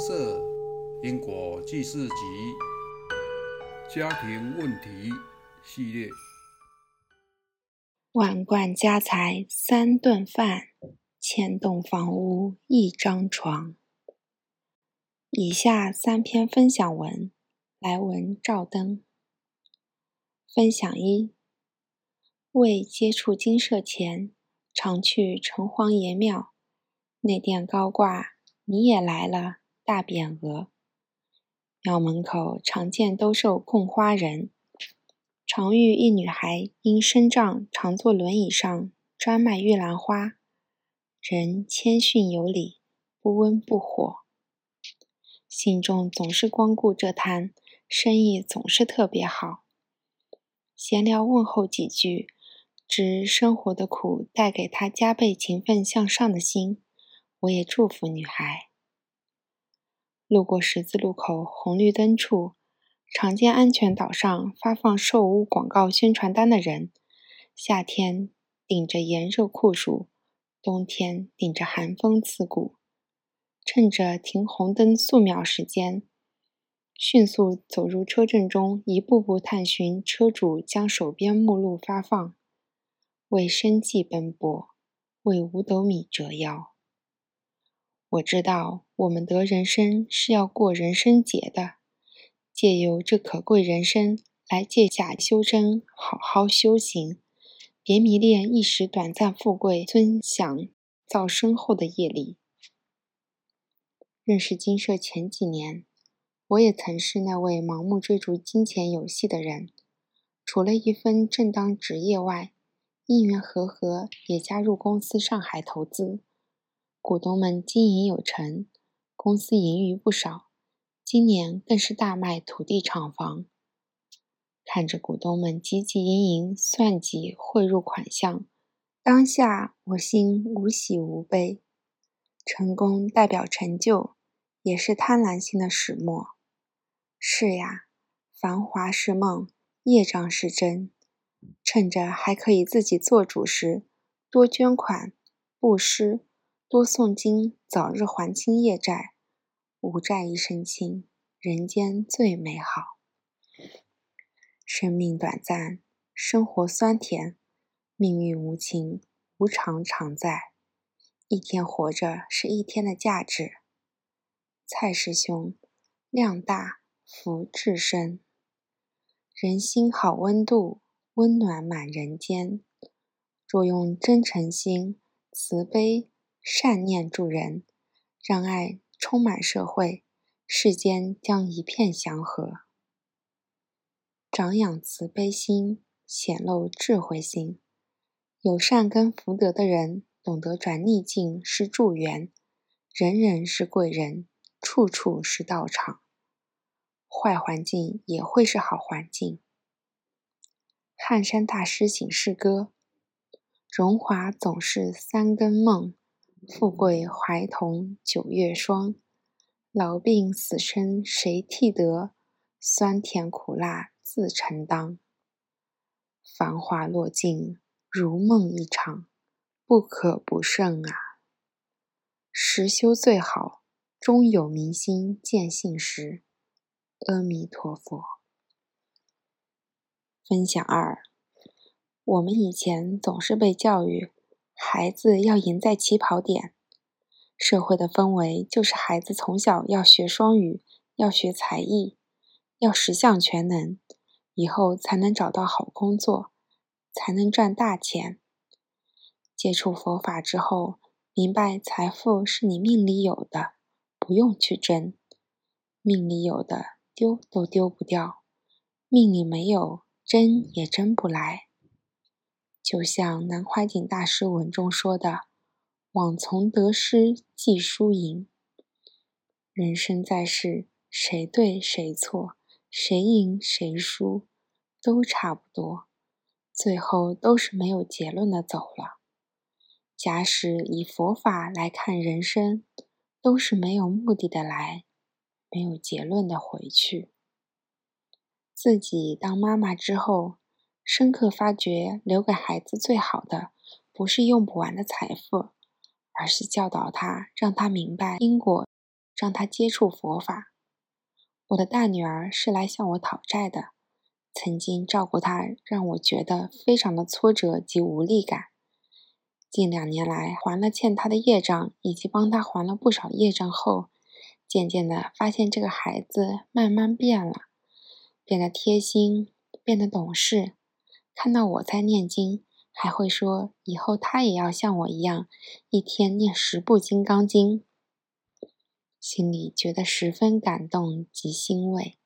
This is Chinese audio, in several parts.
社因果记事集家庭问题系列。万贯家财三顿饭，千栋房屋一张床。以下三篇分享文，来文照灯。分享一：未接触金舍前，常去城隍爷庙，内殿高挂“你也来了”大匾额。庙门口常见兜售供花人。常遇一女孩因身障常坐轮椅上专卖玉兰花，人谦逊有礼，不温不火，信中总是光顾这摊，生意总是特别好。闲聊问候几句，知生活的苦带给她加倍勤奋向上的心，我也祝福女孩。路过十字路口红绿灯处。常见安全岛上发放售屋广告宣传单的人，夏天顶着炎热酷暑，冬天顶着寒风刺骨，趁着停红灯数秒时间，迅速走入车阵中，一步步探寻车主将手边目录发放，为生计奔波，为五斗米折腰。我知道，我们得人生是要过人生劫的。借由这可贵人生来借假修真，好好修行，别迷恋一时短暂富贵尊享，造深厚的业力。认识金舍前几年，我也曾是那位盲目追逐金钱游戏的人。除了一份正当职业外，因缘和合也加入公司上海投资，股东们经营有成，公司盈余不少。今年更是大卖土地厂房，看着股东们汲汲营营算计汇入款项，当下我心无喜无悲。成功代表成就，也是贪婪心的始末。是呀，繁华是梦，业障是真。趁着还可以自己做主时，多捐款、布施、多诵经，早日还清业债。无债一身轻，人间最美好。生命短暂，生活酸甜，命运无情，无常常在。一天活着是一天的价值。蔡师兄，量大福至深，人心好温度，温暖满人间。若用真诚心、慈悲、善念助人，让爱。充满社会，世间将一片祥和。长养慈悲心，显露智慧心。有善根福德的人，懂得转逆境是助缘，人人是贵人，处处是道场。坏环境也会是好环境。汉山大师醒世歌：荣华总是三更梦。富贵怀童九月霜，老病死生谁替得？酸甜苦辣自承当。繁华落尽如梦一场，不可不慎啊！实修最好，终有明心见性时。阿弥陀佛。分享二：我们以前总是被教育。孩子要赢在起跑点，社会的氛围就是孩子从小要学双语，要学才艺，要十项全能，以后才能找到好工作，才能赚大钱。接触佛法之后，明白财富是你命里有的，不用去争；命里有的丢都丢不掉，命里没有争也争不来。就像南怀瑾大师文中说的：“往从得失计输赢。人生在世，谁对谁错，谁赢谁输，都差不多，最后都是没有结论的走了。假使以佛法来看人生，都是没有目的的来，没有结论的回去。自己当妈妈之后。”深刻发觉，留给孩子最好的，不是用不完的财富，而是教导他，让他明白因果，让他接触佛法。我的大女儿是来向我讨债的，曾经照顾她，让我觉得非常的挫折及无力感。近两年来，还了欠她的业障，以及帮她还了不少业障后，渐渐的发现这个孩子慢慢变了，变得贴心，变得懂事。看到我在念经，还会说以后他也要像我一样，一天念十部《金刚经》，心里觉得十分感动及欣慰。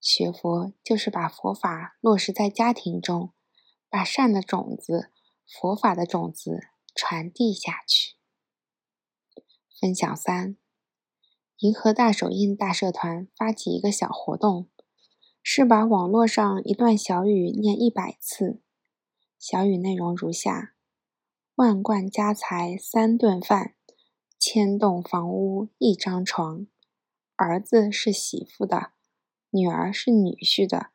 学佛就是把佛法落实在家庭中，把善的种子、佛法的种子传递下去。分享三：银河大手印大社团发起一个小活动。是把网络上一段小语念一百次。小语内容如下：万贯家财三顿饭，千栋房屋一张床。儿子是媳妇的，女儿是女婿的，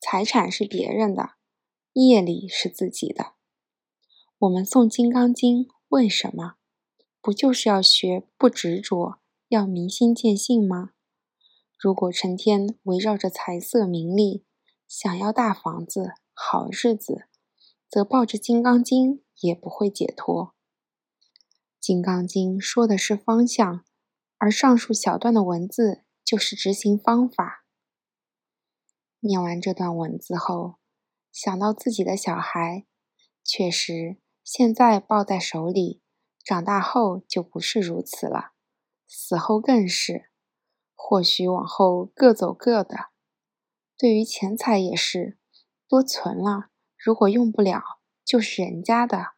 财产是别人的，业力是自己的。我们诵《金刚经》，为什么？不就是要学不执着，要明心见性吗？如果成天围绕着财色名利，想要大房子、好日子，则抱着《金刚经》也不会解脱。《金刚经》说的是方向，而上述小段的文字就是执行方法。念完这段文字后，想到自己的小孩，确实现在抱在手里，长大后就不是如此了，死后更是。或许往后各走各的。对于钱财也是，多存了，如果用不了，就是人家的。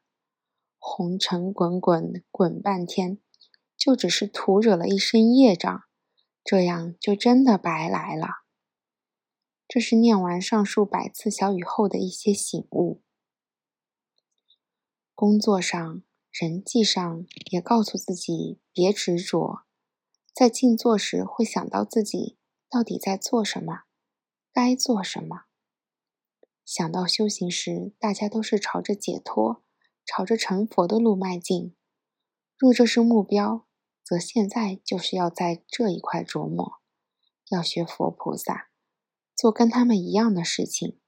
红尘滚滚滚半天，就只是徒惹了一身业障，这样就真的白来了。这是念完上述百次小语后的一些醒悟。工作上、人际上也告诉自己别执着。在静坐时，会想到自己到底在做什么，该做什么。想到修行时，大家都是朝着解脱、朝着成佛的路迈进。若这是目标，则现在就是要在这一块琢磨，要学佛菩萨，做跟他们一样的事情。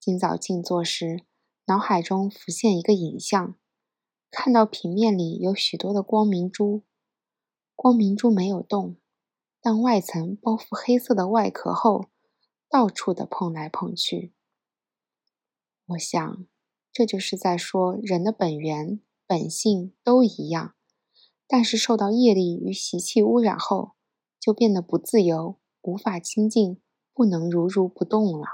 今早静坐时，脑海中浮现一个影像，看到平面里有许多的光明珠。光明珠没有动，但外层包覆黑色的外壳后，到处的碰来碰去。我想，这就是在说人的本源、本性都一样，但是受到业力与习气污染后，就变得不自由，无法清净，不能如如不动了。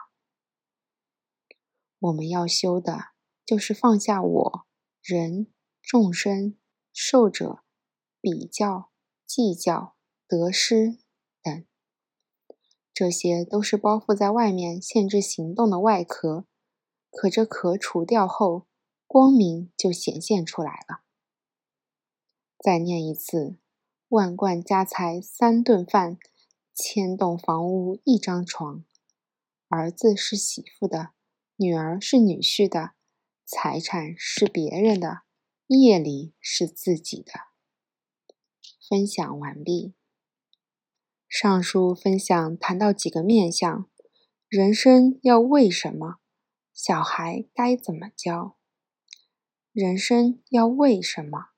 我们要修的，就是放下我、人、众生、寿者、比较。计较得失等，这些都是包覆在外面限制行动的外壳。可这壳除掉后，光明就显现出来了。再念一次：万贯家财三顿饭，千栋房屋一张床。儿子是媳妇的，女儿是女婿的，财产是别人的，业力是自己的。分享完毕。上述分享谈到几个面相：人生要为什么？小孩该怎么教？人生要为什么？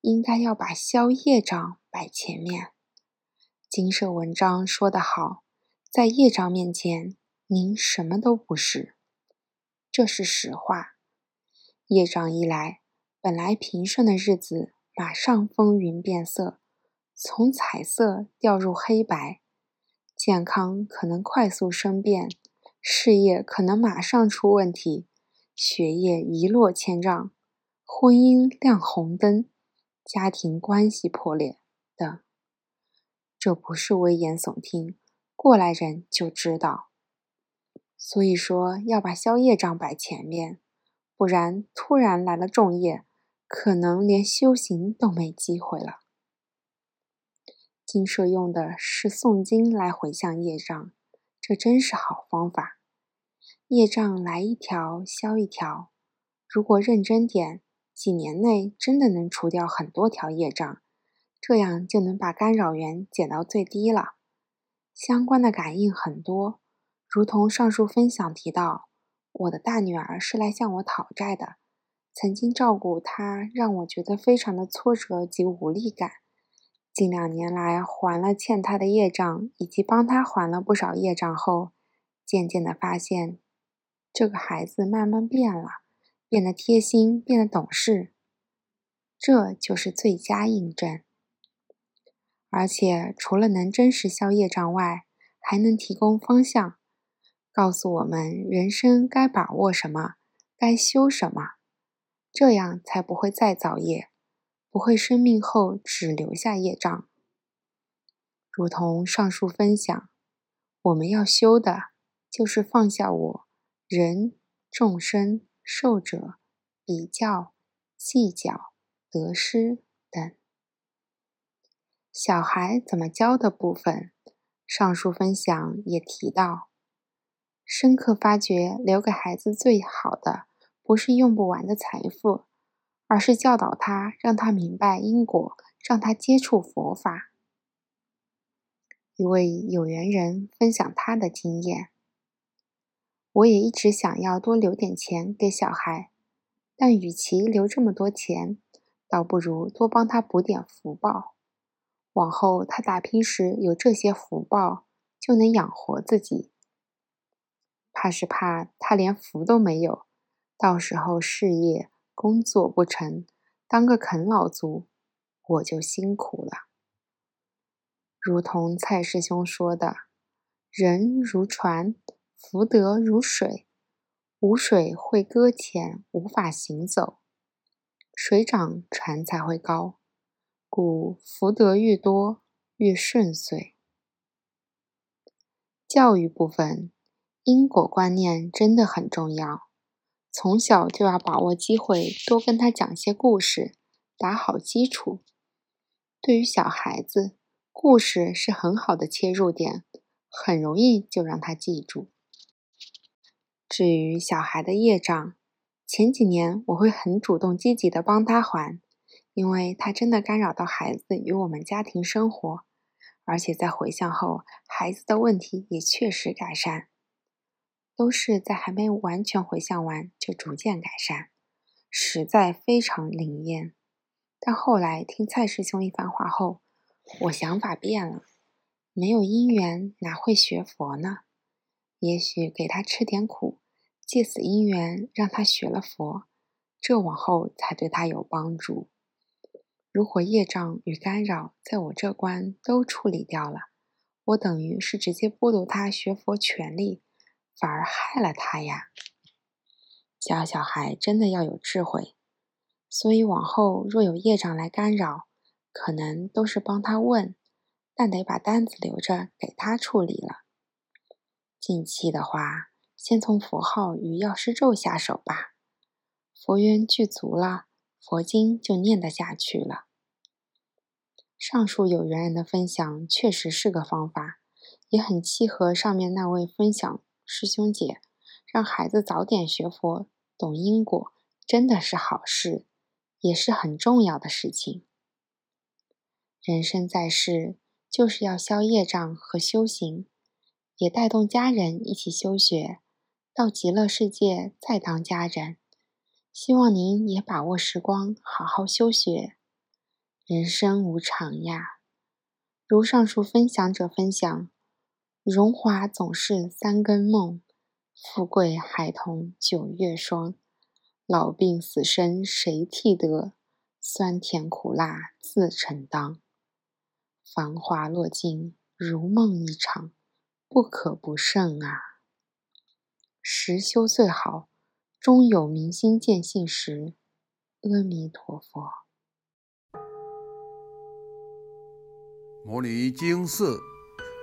应该要把消业障摆前面。金舍文章说得好，在业障面前，您什么都不是。这是实话。业障一来，本来平顺的日子马上风云变色。从彩色掉入黑白，健康可能快速生变，事业可能马上出问题，学业一落千丈，婚姻亮红灯，家庭关系破裂等。这不是危言耸听，过来人就知道。所以说要把宵夜账摆前面，不然突然来了重业，可能连修行都没机会了。经社用的是诵经来回向业障，这真是好方法。业障来一条消一条，如果认真点，几年内真的能除掉很多条业障，这样就能把干扰源减到最低了。相关的感应很多，如同上述分享提到，我的大女儿是来向我讨债的，曾经照顾她，让我觉得非常的挫折及无力感。近两年来还了欠他的业账，以及帮他还了不少业账后，渐渐的发现，这个孩子慢慢变了，变得贴心，变得懂事，这就是最佳印证。而且，除了能真实消业障外，还能提供方向，告诉我们人生该把握什么，该修什么，这样才不会再造业，不会生命后只留下业障。如同上述分享，我们要修的，就是放下我、人、众生、寿者、比较、计较、得失等。小孩怎么教的部分，上述分享也提到，深刻发觉留给孩子最好的，不是用不完的财富，而是教导他，让他明白因果，让他接触佛法。一位有缘人分享他的经验，我也一直想要多留点钱给小孩，但与其留这么多钱，倒不如多帮他补点福报。往后他打拼时有这些福报，就能养活自己。怕是怕他连福都没有，到时候事业工作不成，当个啃老族，我就辛苦了。如同蔡师兄说的：“人如船，福德如水，无水会搁浅，无法行走；水涨船才会高。”故福德越多，越顺遂。教育部分，因果观念真的很重要。从小就要把握机会，多跟他讲些故事，打好基础。对于小孩子，故事是很好的切入点，很容易就让他记住。至于小孩的业障，前几年我会很主动积极的帮他还。因为他真的干扰到孩子与我们家庭生活，而且在回向后，孩子的问题也确实改善，都是在还没完全回向完就逐渐改善，实在非常灵验。但后来听蔡师兄一番话后，我想法变了，没有因缘哪会学佛呢？也许给他吃点苦，借此因缘让他学了佛，这往后才对他有帮助。如果业障与干扰在我这关都处理掉了，我等于是直接剥夺他学佛权利，反而害了他呀。教小孩真的要有智慧，所以往后若有业障来干扰，可能都是帮他问，但得把单子留着给他处理了。近期的话，先从佛号与药师咒下手吧，佛缘具足了。佛经就念得下去了。上述有缘人的分享确实是个方法，也很契合上面那位分享师兄姐，让孩子早点学佛、懂因果，真的是好事，也是很重要的事情。人生在世，就是要消业障和修行，也带动家人一起修学，到极乐世界再当家人。希望您也把握时光，好好修学。人生无常呀，如上述分享者分享：荣华总是三更梦，富贵孩童九月霜。老病死生谁替得？酸甜苦辣自承当。繁华落尽如梦一场，不可不慎啊！实修最好。终有明心见性时，阿弥陀佛。摩尼经寺